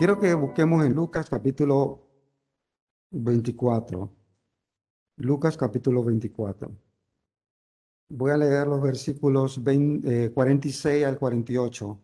Quiero que busquemos en Lucas capítulo 24. Lucas capítulo 24. Voy a leer los versículos 20, 46 eh, al 48.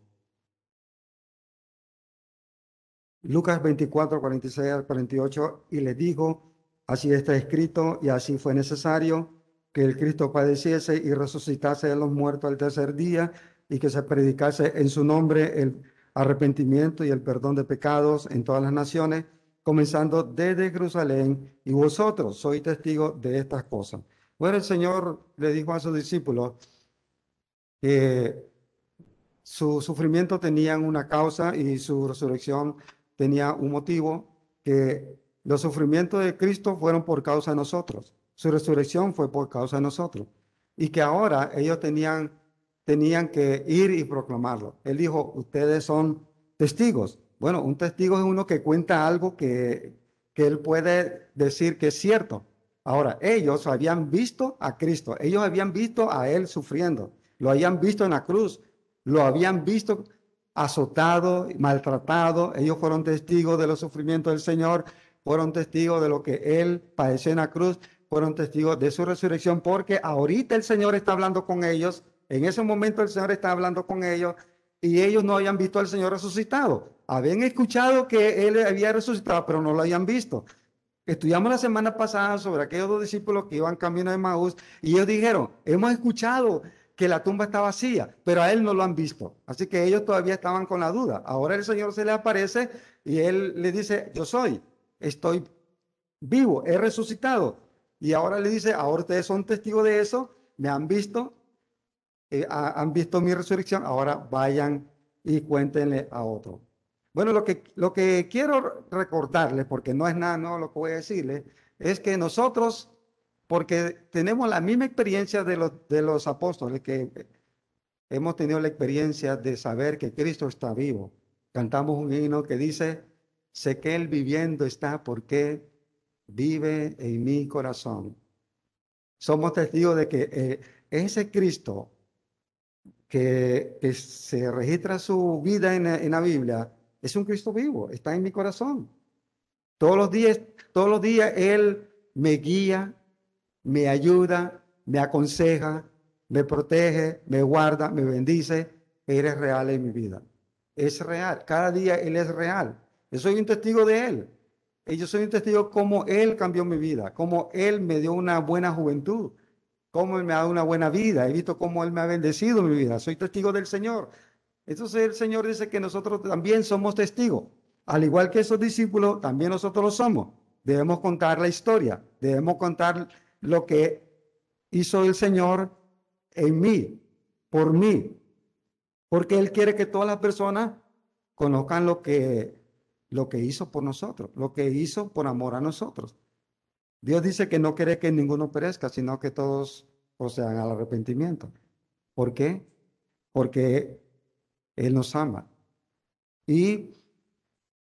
Lucas 24, 46 al 48, y le dijo, así está escrito y así fue necesario que el Cristo padeciese y resucitase de los muertos al tercer día y que se predicase en su nombre el arrepentimiento y el perdón de pecados en todas las naciones, comenzando desde Jerusalén, y vosotros sois testigos de estas cosas. Bueno, el Señor le dijo a sus discípulos que su sufrimiento tenía una causa y su resurrección tenía un motivo, que los sufrimientos de Cristo fueron por causa de nosotros, su resurrección fue por causa de nosotros, y que ahora ellos tenían tenían que ir y proclamarlo. Él dijo, ustedes son testigos. Bueno, un testigo es uno que cuenta algo que, que él puede decir que es cierto. Ahora, ellos habían visto a Cristo, ellos habían visto a Él sufriendo, lo habían visto en la cruz, lo habían visto azotado, maltratado, ellos fueron testigos de los sufrimientos del Señor, fueron testigos de lo que Él padeció en la cruz, fueron testigos de su resurrección, porque ahorita el Señor está hablando con ellos en ese momento el Señor estaba hablando con ellos y ellos no habían visto al Señor resucitado. Habían escuchado que Él había resucitado, pero no lo habían visto. Estudiamos la semana pasada sobre aquellos dos discípulos que iban camino de Maús y ellos dijeron, hemos escuchado que la tumba está vacía, pero a Él no lo han visto. Así que ellos todavía estaban con la duda. Ahora el Señor se le aparece y Él le dice, yo soy, estoy vivo, he resucitado. Y ahora le dice, ahora ustedes son testigos de eso, me han visto, eh, han visto mi resurrección, ahora vayan y cuéntenle a otro. Bueno, lo que, lo que quiero recordarles, porque no es nada no lo que voy a decirles, es que nosotros, porque tenemos la misma experiencia de los, de los apóstoles, que hemos tenido la experiencia de saber que Cristo está vivo. Cantamos un himno que dice, sé que Él viviendo está porque vive en mi corazón. Somos testigos de que eh, ese Cristo que, se registra su vida en, la Biblia, es un Cristo vivo, está en mi corazón. Todos los días, todos los días Él me guía, me ayuda, me aconseja, me protege, me guarda, me bendice. Él es real en mi vida. Es real. Cada día Él es real. Yo soy un testigo de Él. Yo soy un testigo como Él cambió mi vida, como Él me dio una buena juventud, cómo Él me ha dado una buena vida, he visto cómo Él me ha bendecido mi vida, soy testigo del Señor. Entonces el Señor dice que nosotros también somos testigos. Al igual que esos discípulos, también nosotros lo somos. Debemos contar la historia, debemos contar lo que hizo el Señor en mí, por mí, porque Él quiere que todas las personas conozcan lo que, lo que hizo por nosotros, lo que hizo por amor a nosotros. Dios dice que no quiere que ninguno perezca, sino que todos sean al arrepentimiento. ¿Por qué? Porque Él nos ama. Y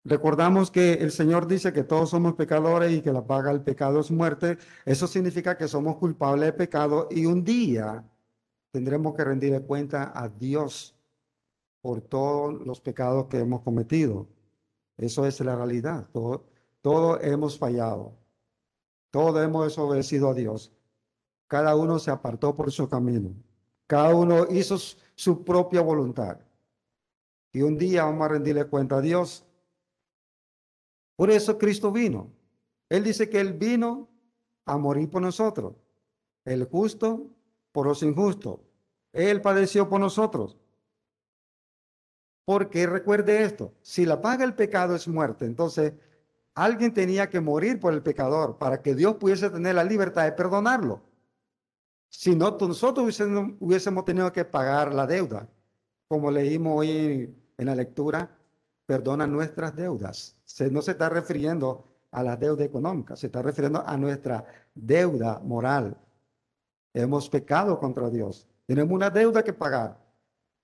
recordamos que el Señor dice que todos somos pecadores y que la paga del pecado es muerte. Eso significa que somos culpables de pecado y un día tendremos que rendirle cuenta a Dios por todos los pecados que hemos cometido. Eso es la realidad. Todo, todo hemos fallado. Todos hemos desobedecido a Dios. Cada uno se apartó por su camino. Cada uno hizo su propia voluntad. Y un día vamos a rendirle cuenta a Dios. Por eso Cristo vino. Él dice que Él vino a morir por nosotros. El justo por los injustos. Él padeció por nosotros. Porque recuerde esto, si la paga el pecado es muerte, entonces Alguien tenía que morir por el pecador para que Dios pudiese tener la libertad de perdonarlo. Si no, nosotros hubiésemos, tenido que pagar la deuda. Como leímos hoy en, la lectura, perdona nuestras deudas. Se, no se está refiriendo a la deuda económica, se está refiriendo a nuestra deuda moral. Hemos pecado contra Dios. Tenemos una deuda que pagar.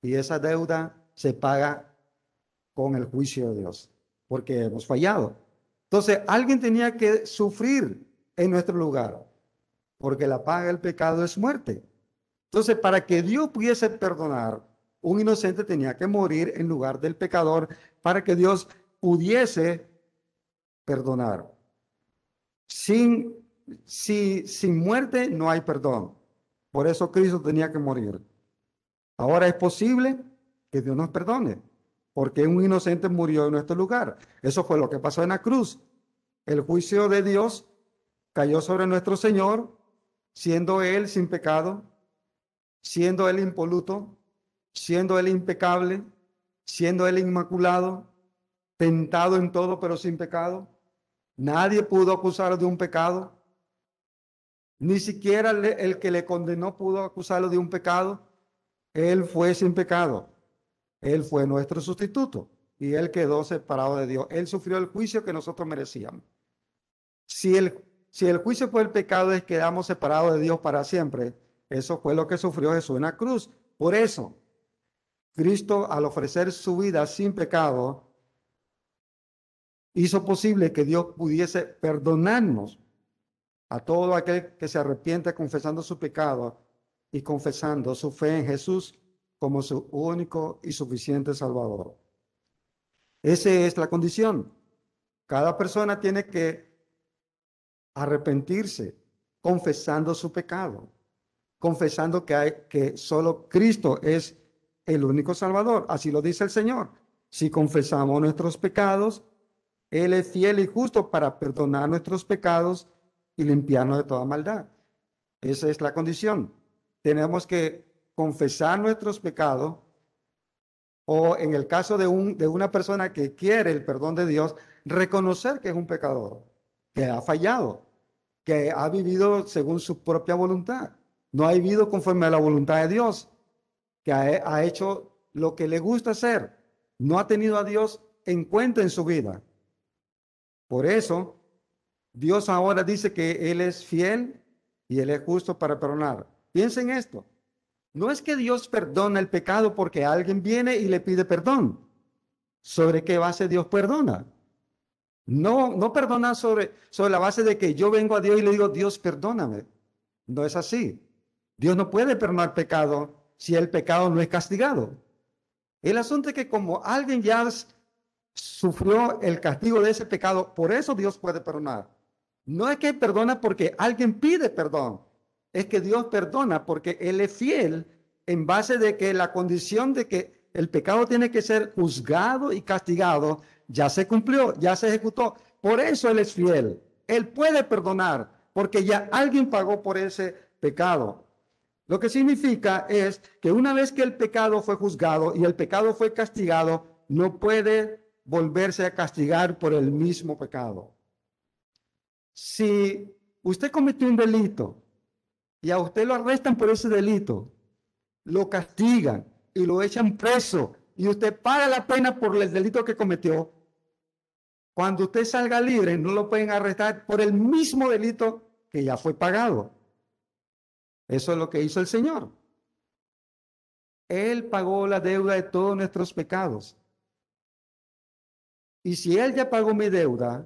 Y esa deuda se paga con el juicio de Dios, porque hemos fallado. Entonces, alguien tenía que sufrir en nuestro lugar, porque la paga del pecado es muerte. Entonces, para que Dios pudiese perdonar, un inocente tenía que morir en lugar del pecador para que Dios pudiese perdonar. Sin, si, sin muerte no hay perdón. Por eso Cristo tenía que morir. Ahora es posible que Dios nos perdone, porque un inocente murió en nuestro lugar. Eso fue lo que pasó en la cruz. El juicio de Dios cayó sobre nuestro Señor, siendo Él sin pecado, siendo Él impoluto, siendo Él impecable, siendo Él inmaculado, tentado en todo pero sin pecado. Nadie pudo acusarlo de un pecado. Ni siquiera el que le condenó pudo acusarlo de un pecado. Él fue sin pecado. Él fue nuestro sustituto y él quedó separado de Dios. Él sufrió el juicio que nosotros merecíamos. Si el, si el juicio fue el pecado es quedamos separados de Dios para siempre, eso fue lo que sufrió Jesús en la cruz. Por eso, Cristo al ofrecer su vida sin pecado, hizo posible que Dios pudiese perdonarnos a todo aquel que se arrepiente confesando su pecado y confesando su fe en Jesús como su único y suficiente Salvador. Esa es la condición. Cada persona tiene que arrepentirse confesando su pecado, confesando que, hay, que solo Cristo es el único Salvador. Así lo dice el Señor. Si confesamos nuestros pecados, Él es fiel y justo para perdonar nuestros pecados y limpiarnos de toda maldad. Esa es la condición. Tenemos que confesar nuestros pecados o en el caso de, un, de una persona que quiere el perdón de Dios, reconocer que es un pecador, que ha fallado, que ha vivido según su propia voluntad, no ha vivido conforme a la voluntad de Dios, que ha, hecho lo que le gusta hacer, no ha tenido a Dios en cuenta en su vida. Por eso, Dios ahora dice que Él es fiel y Él es justo para perdonar. Piensen esto. No es que Dios perdona el pecado porque alguien viene y le pide perdón. ¿Sobre qué base Dios perdona? No, no perdona sobre, sobre la base de que yo vengo a Dios y le digo, Dios, perdóname. No es así. Dios no puede perdonar pecado si el pecado no es castigado. El asunto es que como alguien ya sufrió el castigo de ese pecado, por eso Dios puede perdonar. No es que perdona porque alguien pide perdón, es que Dios perdona porque Él es fiel en base de que la condición de que el pecado tiene que ser juzgado y castigado ya se cumplió, ya se ejecutó. Por eso Él es fiel. Él puede perdonar porque ya alguien pagó por ese pecado. Lo que significa es que una vez que el pecado fue juzgado y el pecado fue castigado, no puede volverse a castigar por el mismo pecado. Si usted cometió un delito y a usted lo arrestan por ese delito, lo castigan y lo echan preso y usted paga la pena por el delito que cometió, cuando usted salga libre no lo pueden arrestar por el mismo delito que ya fue pagado. Eso es lo que hizo el Señor. Él pagó la deuda de todos nuestros pecados. Y si Él ya pagó mi deuda,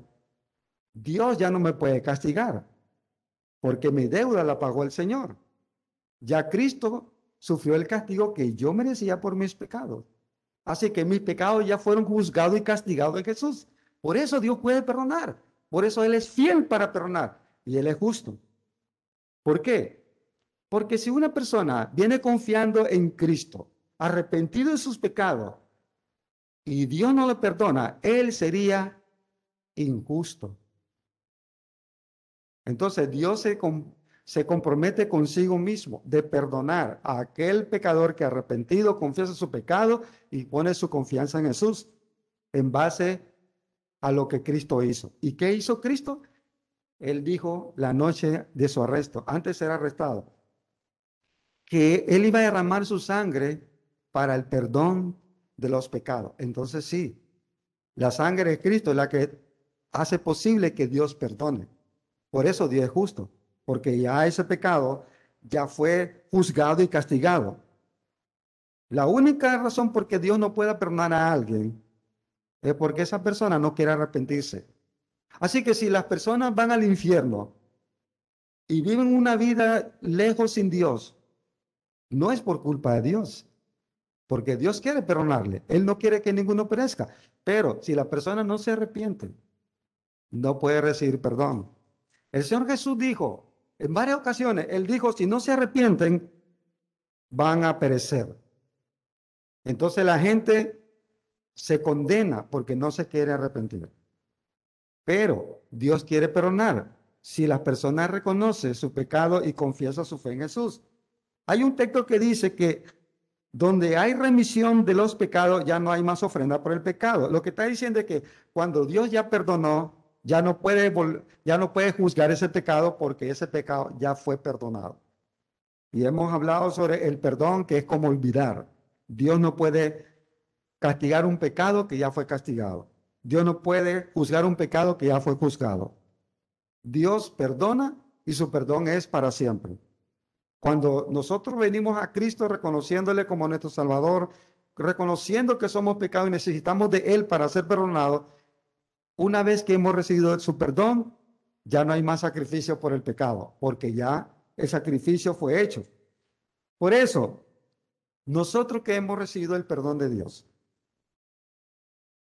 Dios ya no me puede castigar porque mi deuda la pagó el Señor. Ya Cristo sufrió el castigo que yo merecía por mis pecados. Así que mis pecados ya fueron juzgados y castigados en Jesús. Por eso Dios puede perdonar. Por eso Él es fiel para perdonar. Y Él es justo. ¿Por qué? Porque si una persona viene confiando en Cristo, arrepentido de sus pecados, y Dios no le perdona, Él sería injusto. Entonces Dios se, se compromete consigo mismo de perdonar a aquel pecador que arrepentido confiesa su pecado y pone su confianza en Jesús en base a lo que Cristo hizo. ¿Y qué hizo Cristo? Él dijo la noche de su arresto, antes de ser arrestado, que él iba a derramar su sangre para el perdón de los pecados. Entonces sí, la sangre de Cristo es la que hace posible que Dios perdone. Por eso Dios es justo, porque ya ese pecado ya fue juzgado y castigado. La única razón por que Dios no pueda perdonar a alguien es porque esa persona no quiere arrepentirse. Así que si las personas van al infierno y viven una vida lejos sin Dios, no es por culpa de Dios, porque Dios quiere perdonarle. Él no quiere que ninguno perezca. Pero si la persona no se arrepiente, no puede recibir perdón. El Señor Jesús dijo en varias ocasiones, Él dijo, si no se arrepienten, van a perecer. Entonces la gente se condena porque no se quiere arrepentir. Pero Dios quiere perdonar si la persona reconoce su pecado y confiesa su fe en Jesús. Hay un texto que dice que donde hay remisión de los pecados, ya no hay más ofrenda por el pecado. Lo que está diciendo es que cuando Dios ya perdonó, ya no puede, ya no puede juzgar ese pecado porque ese pecado ya fue perdonado. Y hemos hablado sobre el perdón que es como olvidar. Dios no puede castigar un pecado que ya fue castigado. Dios no puede juzgar un pecado que ya fue juzgado. Dios perdona y su perdón es para siempre. Cuando nosotros venimos a Cristo reconociéndole como nuestro Salvador, reconociendo que somos pecados y necesitamos de Él para ser perdonados, una vez que hemos recibido su perdón, ya no hay más sacrificio por el pecado, porque ya el sacrificio fue hecho. Por eso, nosotros que hemos recibido el perdón de Dios,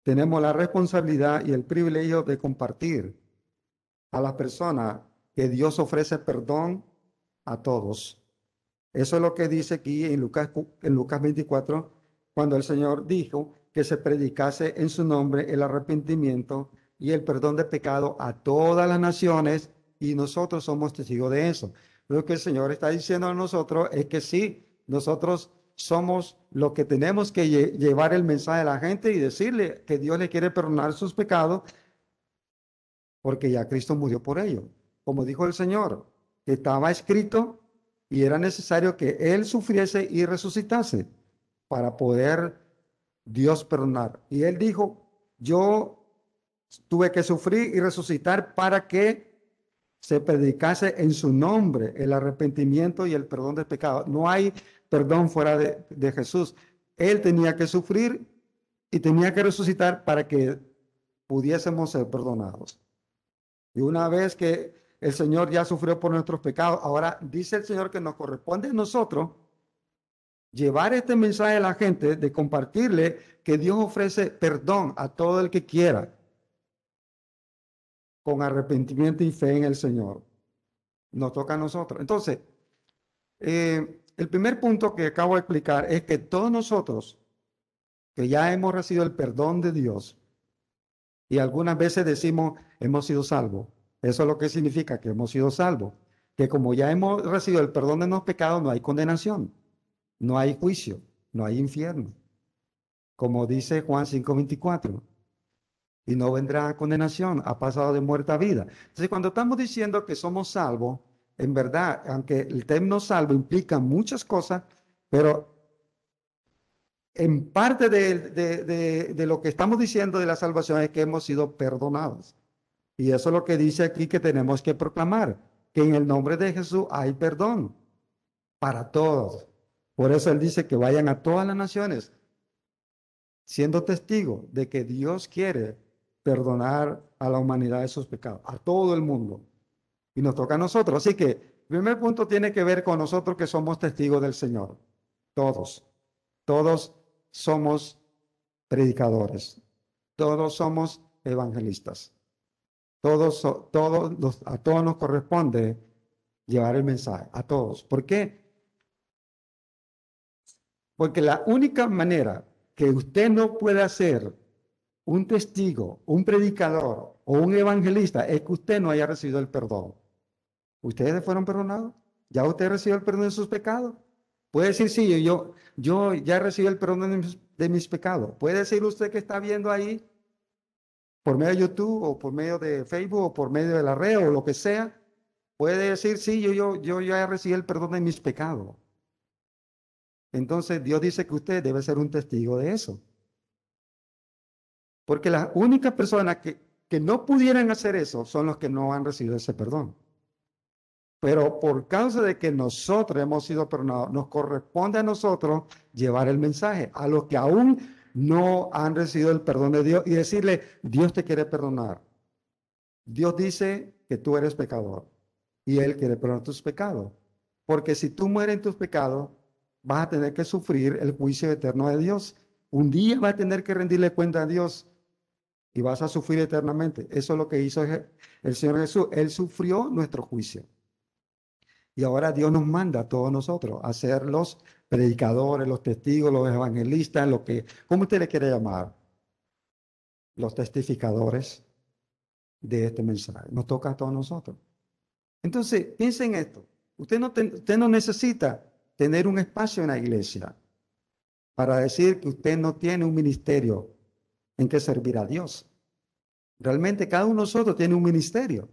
tenemos la responsabilidad y el privilegio de compartir a las personas que Dios ofrece perdón a todos. Eso es lo que dice aquí en Lucas, en Lucas 24, cuando el Señor dijo que se predicase en su nombre el arrepentimiento y el perdón de pecado a todas las naciones y nosotros somos testigos de eso. Lo que el Señor está diciendo a nosotros es que sí, nosotros somos lo que tenemos que llevar el mensaje a la gente y decirle que Dios le quiere perdonar sus pecados porque ya Cristo murió por ello. Como dijo el Señor, estaba escrito y era necesario que Él sufriese y resucitase para poder Dios perdonar. Y Él dijo, yo tuve que sufrir y resucitar para que se predicase en su nombre el arrepentimiento y el perdón de pecado. No hay perdón fuera de, de Jesús. Él tenía que sufrir y tenía que resucitar para que pudiésemos ser perdonados. Y una vez que el Señor ya sufrió por nuestros pecados. Ahora dice el Señor que nos corresponde a nosotros llevar este mensaje a la gente, de compartirle que Dios ofrece perdón a todo el que quiera, con arrepentimiento y fe en el Señor. Nos toca a nosotros. Entonces, eh, el primer punto que acabo de explicar es que todos nosotros, que ya hemos recibido el perdón de Dios, y algunas veces decimos, hemos sido salvos, eso es lo que significa que hemos sido salvos. Que como ya hemos recibido el perdón de los pecados, no hay condenación, no hay juicio, no hay infierno. Como dice Juan 5:24. Y no vendrá condenación, ha pasado de muerte a vida. Entonces, cuando estamos diciendo que somos salvos, en verdad, aunque el término salvo implica muchas cosas, pero en parte de, de, lo que estamos diciendo de la salvación es que hemos sido perdonados. Y eso es lo que dice aquí que tenemos que proclamar, que en el nombre de Jesús hay perdón para todos. Por eso Él dice que vayan a todas las naciones, siendo testigo de que Dios quiere perdonar a la humanidad de sus pecados, a todo el mundo. Y nos toca a nosotros. Así que el primer punto tiene que ver con nosotros que somos testigos del Señor. Todos. Todos somos predicadores. Todos somos evangelistas. Todos, todos a todos nos corresponde llevar el mensaje, a todos. ¿Por qué? Porque la única manera que usted no puede ser un testigo, un predicador o un evangelista es que usted no haya recibido el perdón. ¿Ustedes fueron perdonados? ¿Ya usted recibió el perdón de sus pecados? Puede decir, sí, yo, yo ya recibí el perdón de mis, pecados. Puede decir usted que está viendo ahí, por medio de YouTube o por medio de Facebook o por medio de la red o lo que sea, puede decir, sí, yo, yo, yo ya recibí el perdón de mis pecados. Entonces Dios dice que usted debe ser un testigo de eso. Porque las únicas personas que, que no pudieran hacer eso son los que no han recibido ese perdón. Pero por causa de que nosotros hemos sido perdonados, nos corresponde a nosotros llevar el mensaje a los que aún no han recibido el perdón de Dios y decirle, Dios te quiere perdonar. Dios dice que tú eres pecador y Él quiere perdonar tus pecados. Porque si tú mueres en tus pecados, vas a tener que sufrir el juicio eterno de Dios. Un día vas a tener que rendirle cuenta a Dios y vas a sufrir eternamente. Eso es lo que hizo el Señor Jesús. Él sufrió nuestro juicio. Y ahora Dios nos manda a todos nosotros a ser los predicadores, los testigos, los evangelistas, lo que, ¿cómo usted le quiere llamar? Los testificadores de este mensaje. Nos toca a todos nosotros. Entonces, piensen esto. Usted no, usted no necesita tener un espacio en la iglesia para decir que usted no tiene un ministerio en que servir a Dios. Realmente cada uno de nosotros tiene un ministerio.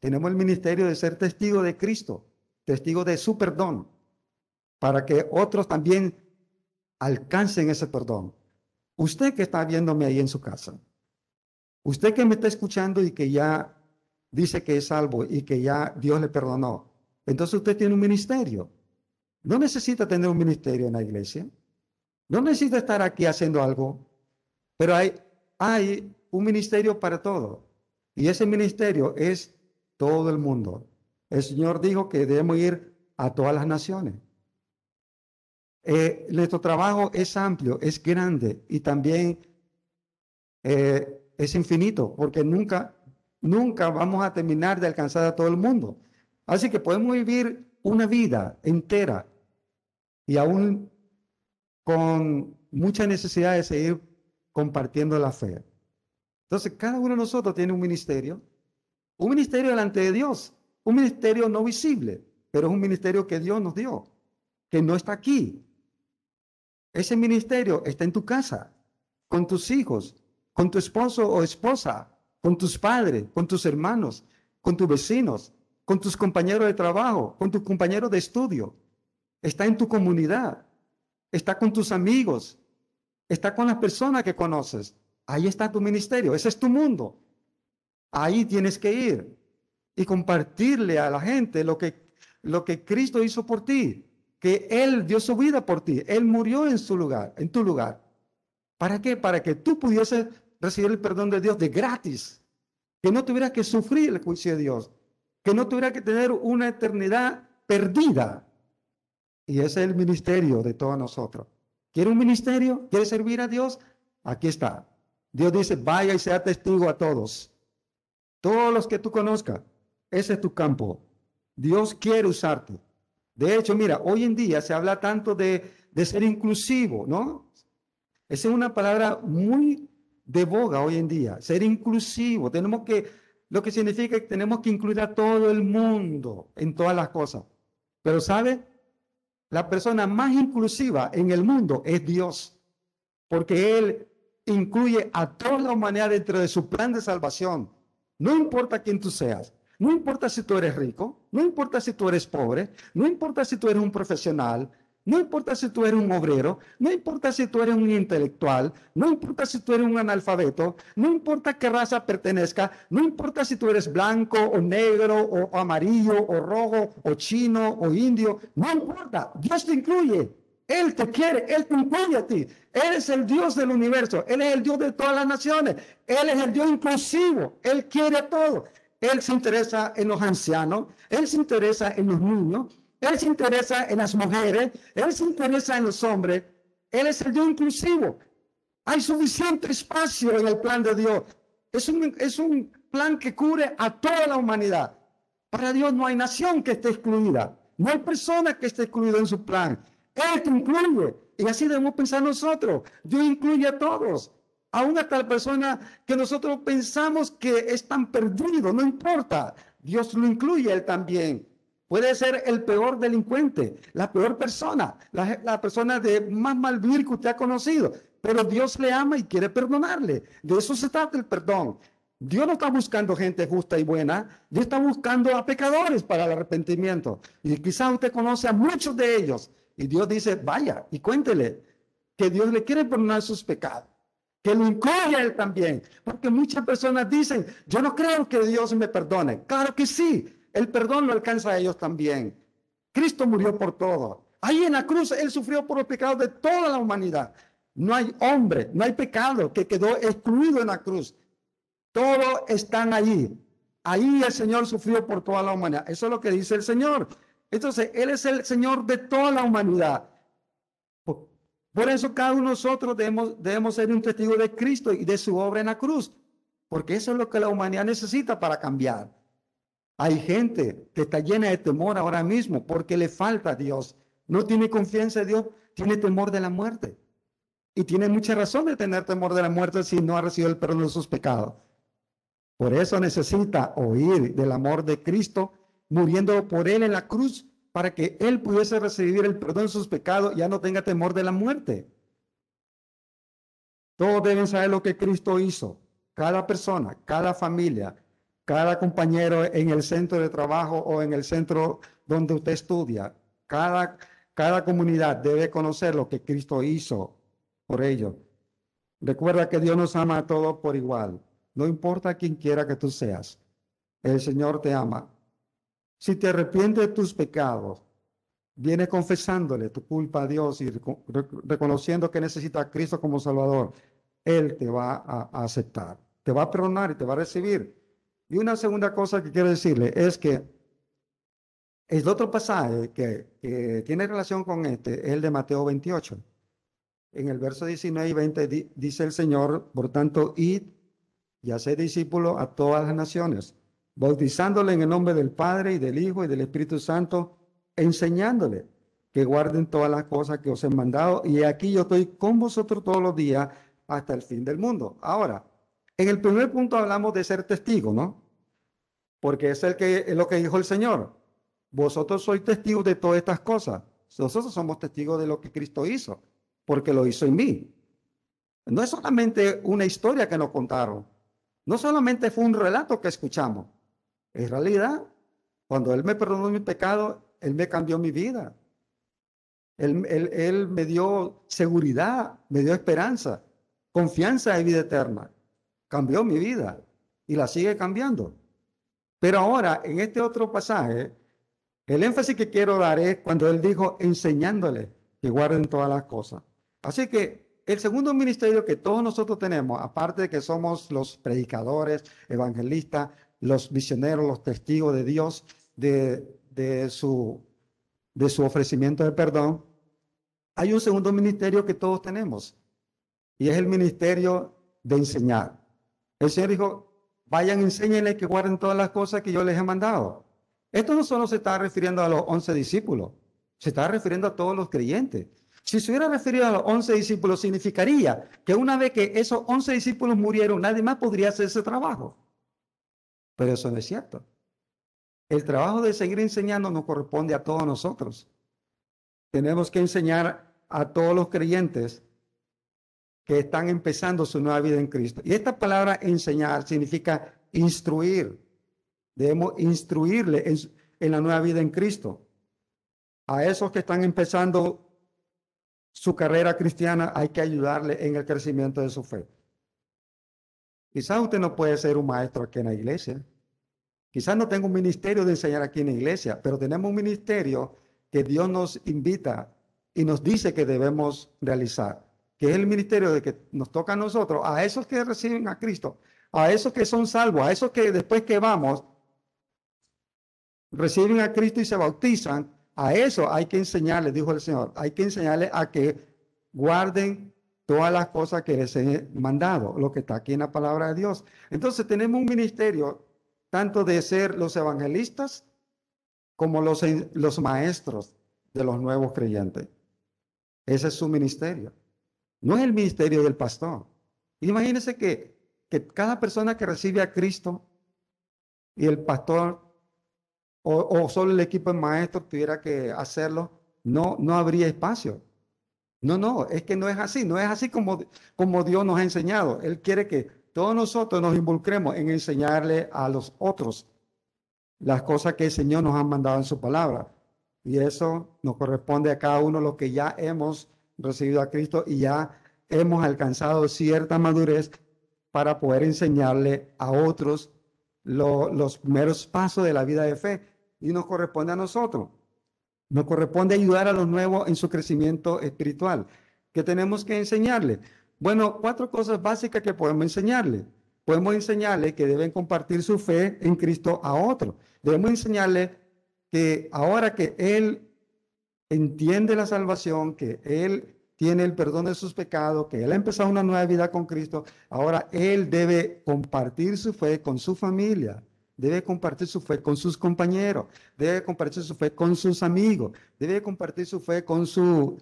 Tenemos el ministerio de ser testigo de Cristo, testigo de su perdón, para que otros también alcancen ese perdón. Usted que está viéndome ahí en su casa, usted que me está escuchando y que ya dice que es salvo y que ya Dios le perdonó, entonces usted tiene un ministerio. No necesita tener un ministerio en la iglesia. No necesita estar aquí haciendo algo. Pero hay, hay un ministerio para todo. Y ese ministerio es todo el mundo. El Señor dijo que debemos ir a todas las naciones. Eh, nuestro trabajo es amplio, es grande y también eh, es infinito, porque nunca, nunca vamos a terminar de alcanzar a todo el mundo. Así que podemos vivir una vida entera y aún con mucha necesidad de seguir compartiendo la fe. Entonces, cada uno de nosotros tiene un ministerio, un ministerio delante de Dios, un ministerio no visible, pero es un ministerio que Dios nos dio, que no está aquí. Ese ministerio está en tu casa, con tus hijos, con tu esposo o esposa, con tus padres, con tus hermanos, con tus vecinos, con tus compañeros de trabajo, con tus compañeros de estudio. Está en tu comunidad, está con tus amigos, está con las personas que conoces. Ahí está tu ministerio, ese es tu mundo. Ahí tienes que ir y compartirle a la gente lo que, lo que Cristo hizo por ti, que Él dio su vida por ti, Él murió en su lugar, en tu lugar. ¿Para qué? Para que tú pudieses recibir el perdón de Dios de gratis, que no tuvieras que sufrir el juicio de Dios, que no tuviera que tener una eternidad perdida. Y ese es el ministerio de todos nosotros. ¿Quiere un ministerio? ¿Quiere servir a Dios? Aquí está. Dios dice, vaya y sea testigo a todos. Todos los que tú conozcas. Ese es tu campo. Dios quiere usarte. De hecho, mira, hoy en día se habla tanto de, ser inclusivo, ¿no? Esa es una palabra muy de boga hoy en día, ser inclusivo. Tenemos que lo que significa que tenemos que incluir a todo el mundo en todas las cosas. Pero ¿sabe? La persona más inclusiva en el mundo es Dios, porque Él incluye a toda la humanidad dentro de su plan de salvación. No importa quién tú seas, no importa si tú eres rico, no importa si tú eres pobre, no importa si tú eres un profesional, no importa si tú eres un obrero, no importa si tú eres un intelectual, no importa si tú eres un analfabeto, no importa qué raza pertenezca, no importa si tú eres blanco o negro o amarillo o rojo o chino o indio, no importa, Dios te incluye. Él te quiere, Él te incluye a ti. Él es el Dios del universo, Él es el Dios de todas las naciones, Él es el Dios inclusivo, Él quiere a todo. Él se interesa en los ancianos, Él se interesa en los niños, él se interesa en las mujeres, Él se interesa en los hombres. Él es el Dios inclusivo. Hay suficiente espacio en el plan de Dios. Es un, es un plan que cubre a toda la humanidad. Para Dios no hay nación que esté excluida. No hay persona que esté excluida en su plan. Él te incluye. Y así debemos pensar nosotros. Dios incluye a todos. Aún a tal persona que nosotros pensamos que es tan perdido. No importa. Dios lo incluye él también. Puede ser el peor delincuente, la peor persona, la, persona de más mal vivir que usted ha conocido. Pero Dios le ama y quiere perdonarle. De eso se trata el perdón. Dios no está buscando gente justa y buena, Dios está buscando a pecadores para el arrepentimiento. Y quizás usted conoce a muchos de ellos. Y Dios dice, vaya y cuéntele que Dios le quiere perdonar sus pecados. Que lo incluya él también. Porque muchas personas dicen, yo no creo que Dios me perdone. Claro que sí. El perdón lo alcanza a ellos también. Cristo murió por todo. Ahí en la cruz Él sufrió por los pecados de toda la humanidad. No hay hombre, no hay pecado que quedó excluido en la cruz. Todos están allí. Ahí el Señor sufrió por toda la humanidad. Eso es lo que dice el Señor. Entonces, Él es el Señor de toda la humanidad. Por, eso cada uno de nosotros debemos, debemos ser un testigo de Cristo y de su obra en la cruz, porque eso es lo que la humanidad necesita para cambiar. Hay gente que está llena de temor ahora mismo porque le falta a Dios. No tiene confianza en Dios, tiene temor de la muerte. Y tiene mucha razón de tener temor de la muerte si no ha recibido el perdón de sus pecados. Por eso necesita oír del amor de Cristo, muriendo por él en la cruz, para que él pudiese recibir el perdón de sus pecados y ya no tenga temor de la muerte. Todos deben saber lo que Cristo hizo. Cada persona, cada familia, cada compañero en el centro de trabajo o en el centro donde usted estudia, cada, cada comunidad debe conocer lo que Cristo hizo por ello. Recuerda que Dios nos ama a todos por igual. No importa quién quiera que tú seas. El Señor te ama. Si te arrepientes de tus pecados, viene confesándole tu culpa a Dios y reconociendo que necesitas a Cristo como Salvador, Él te va a aceptar, te va a perdonar y te va a recibir. Y una segunda cosa que quiero decirle es que el otro pasaje que, tiene relación con este es el de Mateo 28. En el verso 19 y 20 dice el Señor, por tanto, id y haced discípulos a todas las naciones, bautizándole en el nombre del Padre y del Hijo y del Espíritu Santo, enseñándole que guarden todas las cosas que os he mandado. Y aquí yo estoy con vosotros todos los días hasta el fin del mundo. Ahora, en el primer punto hablamos de ser testigo, ¿no? Porque es, el que, lo que dijo el Señor. Vosotros sois testigos de todas estas cosas. Nosotros somos testigos de lo que Cristo hizo, porque lo hizo en mí. No es solamente una historia que nos contaron. No solamente fue un relato que escuchamos. En realidad, cuando Él me perdonó mi pecado, Él me cambió mi vida. Él, él me dio seguridad, me dio esperanza, confianza en vida eterna. Cambió mi vida y la sigue cambiando. Pero ahora, en este otro pasaje, el énfasis que quiero dar es cuando él dijo enseñándole que guarden todas las cosas. Así que el segundo ministerio que todos nosotros tenemos, aparte de que somos los predicadores, evangelistas, los misioneros, los testigos de Dios, de, de, su, de su ofrecimiento de perdón, hay un segundo ministerio que todos tenemos y es el ministerio de enseñar. El Señor dijo, vayan, enséñenle que guarden todas las cosas que yo les he mandado. Esto no solo se está refiriendo a los once discípulos, se está refiriendo a todos los creyentes. Si se hubiera referido a los once discípulos, significaría que una vez que esos once discípulos murieron, nadie más podría hacer ese trabajo. Pero eso no es cierto. El trabajo de seguir enseñando nos corresponde a todos nosotros. Tenemos que enseñar a todos los creyentes que están empezando su nueva vida en Cristo. Y esta palabra enseñar significa instruir. Debemos instruirle en, la nueva vida en Cristo. A esos que están empezando su carrera cristiana hay que ayudarle en el crecimiento de su fe. Quizás usted no puede ser un maestro aquí en la iglesia. Quizás no tenga un ministerio de enseñar aquí en la iglesia, pero tenemos un ministerio que Dios nos invita y nos dice que debemos realizar, que es el ministerio de que nos toca a nosotros, a esos que reciben a Cristo, a esos que son salvos, a esos que después que vamos reciben a Cristo y se bautizan, a eso hay que enseñarles, dijo el Señor, hay que enseñarles a que guarden todas las cosas que les he mandado, lo que está aquí en la palabra de Dios. Entonces tenemos un ministerio tanto de ser los evangelistas como los, los maestros de los nuevos creyentes. Ese es su ministerio. No es el ministerio del pastor. Imagínense que, que cada persona que recibe a Cristo y el pastor o, solo el equipo de maestros tuviera que hacerlo, no, no habría espacio. No, no, es que no es así, no es así como, como Dios nos ha enseñado. Él quiere que todos nosotros nos involucremos en enseñarle a los otros las cosas que el Señor nos ha mandado en su palabra. Y eso nos corresponde a cada uno los que ya hemos recibido a Cristo y ya hemos alcanzado cierta madurez para poder enseñarle a otros los primeros pasos de la vida de fe y nos corresponde a nosotros. Nos corresponde ayudar a los nuevos en su crecimiento espiritual. ¿Qué tenemos que enseñarle? Bueno, cuatro cosas básicas que podemos enseñarle. Podemos enseñarle que deben compartir su fe en Cristo a otros. Debemos enseñarle que ahora que él entiende la salvación, que él tiene el perdón de sus pecados, que él ha empezado una nueva vida con Cristo, ahora él debe compartir su fe con su familia, debe compartir su fe con sus compañeros, debe compartir su fe con sus amigos, debe compartir su fe con sus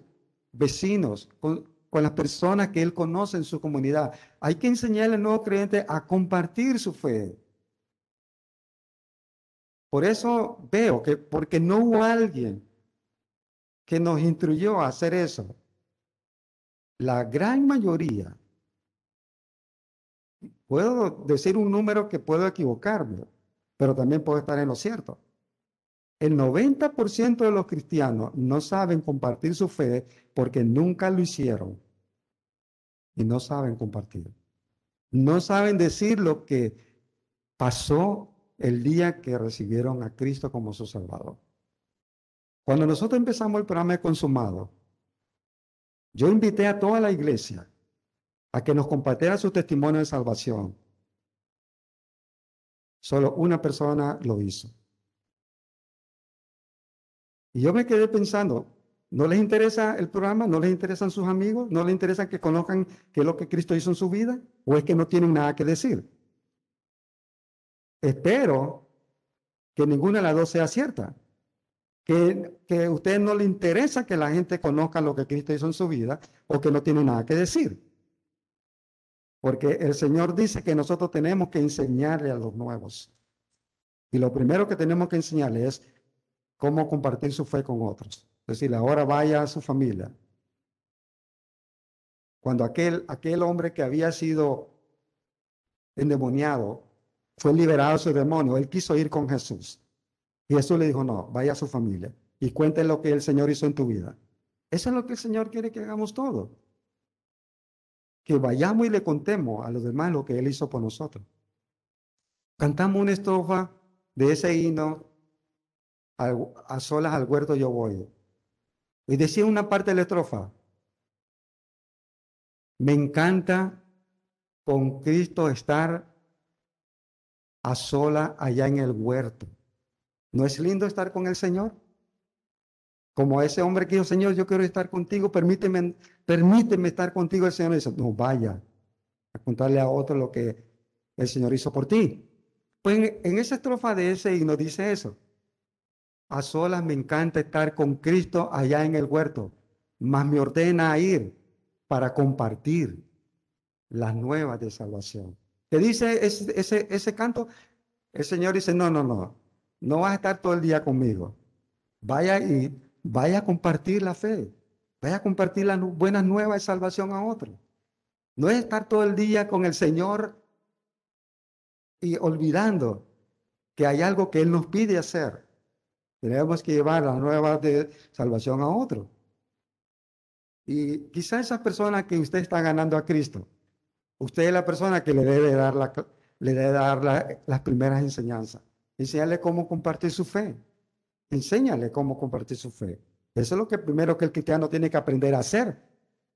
vecinos, con, las personas que él conoce en su comunidad. Hay que enseñarle al nuevo creyente a compartir su fe. Por eso veo que porque no hubo alguien que nos instruyó a hacer eso, la gran mayoría, puedo decir un número que puedo equivocarme, pero también puedo estar en lo cierto. El 90% de los cristianos no saben compartir su fe porque nunca lo hicieron y no saben compartir. No saben decir lo que pasó el día que recibieron a Cristo como su Salvador. Cuando nosotros empezamos el programa de consumado, yo invité a toda la iglesia a que nos compartiera su testimonio de salvación. Solo una persona lo hizo. Y yo me quedé pensando, ¿no les interesa el programa? ¿No les interesan sus amigos? ¿No les interesa que conozcan qué es lo que Cristo hizo en su vida? ¿O es que no tienen nada que decir? Espero que ninguna de las dos sea cierta. Que, que a usted no le interesa que la gente conozca lo que Cristo hizo en su vida o que no tiene nada que decir. Porque el Señor dice que nosotros tenemos que enseñarle a los nuevos. Y lo primero que tenemos que enseñarle es cómo compartir su fe con otros. Es decir, ahora vaya a su familia. Cuando aquel, aquel hombre que había sido endemoniado fue liberado de su demonio, él quiso ir con Jesús. Jesús le dijo, no, vaya a su familia y cuente lo que el Señor hizo en tu vida. Eso es lo que el Señor quiere que hagamos todo. Que vayamos y le contemos a los demás lo que Él hizo por nosotros. Cantamos una estrofa de ese himno a solas al huerto yo voy. Y decía una parte de la estrofa, me encanta con Cristo estar a sola allá en el huerto. ¿No es lindo estar con el Señor? Como ese hombre que dijo, Señor, yo quiero estar contigo, permíteme, permíteme estar contigo. El Señor dice, no, vaya a contarle a otro lo que el Señor hizo por ti. Pues en, esa estrofa de ese himno dice eso. A solas me encanta estar con Cristo allá en el huerto, mas me ordena ir para compartir las nuevas de salvación. ¿Qué dice ese, ese, ese canto? El Señor dice, no, no, no, no vas a estar todo el día conmigo. Vaya y vaya a compartir la fe. Vaya a compartir las buenas nuevas de salvación a otros. No es estar todo el día con el Señor y olvidando que hay algo que Él nos pide hacer. Tenemos que llevar las nuevas de salvación a otro. Y quizá esas personas que usted está ganando a Cristo, usted es la persona que le debe dar, la, le debe dar las primeras enseñanzas. Enseñarle cómo compartir su fe. Enséñale cómo compartir su fe. Eso es lo que primero que el cristiano tiene que aprender a hacer.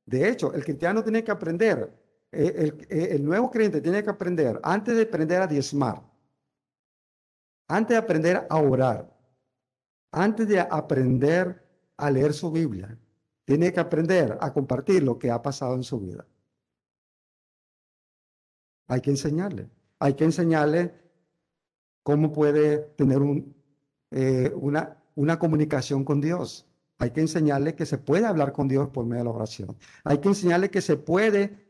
De hecho, el cristiano tiene que aprender, eh, el, el, el nuevo creyente tiene que aprender, antes de aprender a diezmar, antes de aprender a orar, antes de aprender a leer su Biblia, tiene que aprender a compartir lo que ha pasado en su vida. Hay que enseñarle. Hay que enseñarle cómo puede tener eh, una, una comunicación con Dios. Hay que enseñarle que se puede hablar con Dios por medio de la oración. Hay que enseñarle que se puede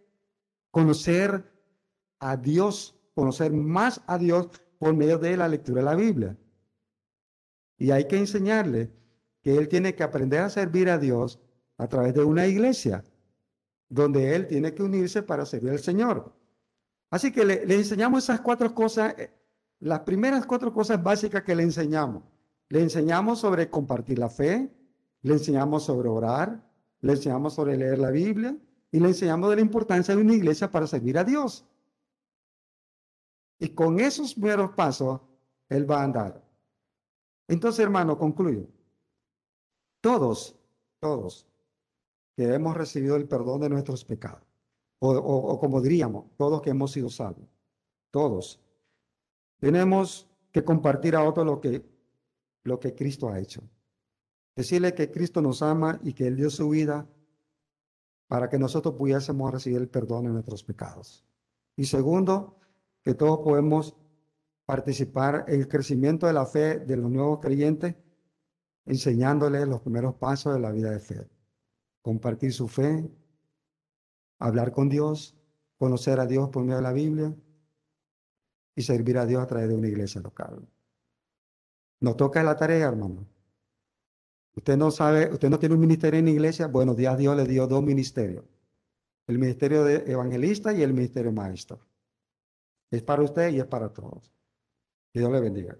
conocer a Dios, conocer más a Dios por medio de la lectura de la Biblia. Y hay que enseñarle que él tiene que aprender a servir a Dios a través de una iglesia, donde él tiene que unirse para servir al Señor. Así que le, le enseñamos esas cuatro cosas, eh, las primeras cuatro cosas básicas que le enseñamos. Le enseñamos sobre compartir la fe, le enseñamos sobre orar, le enseñamos sobre leer la Biblia y le enseñamos de la importancia de una iglesia para servir a Dios. Y con esos primeros pasos, Él va a andar. Entonces, hermano, concluyo. Todos, todos, que hemos recibido el perdón de nuestros pecados, o, o, como diríamos, todos que hemos sido salvos, todos, tenemos que compartir a otros lo que lo que Cristo ha hecho. Decirle que Cristo nos ama y que Él dio su vida para que nosotros pudiésemos recibir el perdón de nuestros pecados. Y segundo, que todos podemos participar en el crecimiento de la fe de los nuevos creyentes, enseñándoles los primeros pasos de la vida de fe. Compartir su fe, hablar con Dios, conocer a Dios por medio de la Biblia y servir a Dios a través de una iglesia local. Nos toca la tarea, hermano. Usted no sabe, usted no tiene un ministerio en la iglesia. Bueno, Dios, Dios le dio dos ministerios. El ministerio de evangelista y el ministerio maestro. Es para usted y es para todos. Que Dios le bendiga.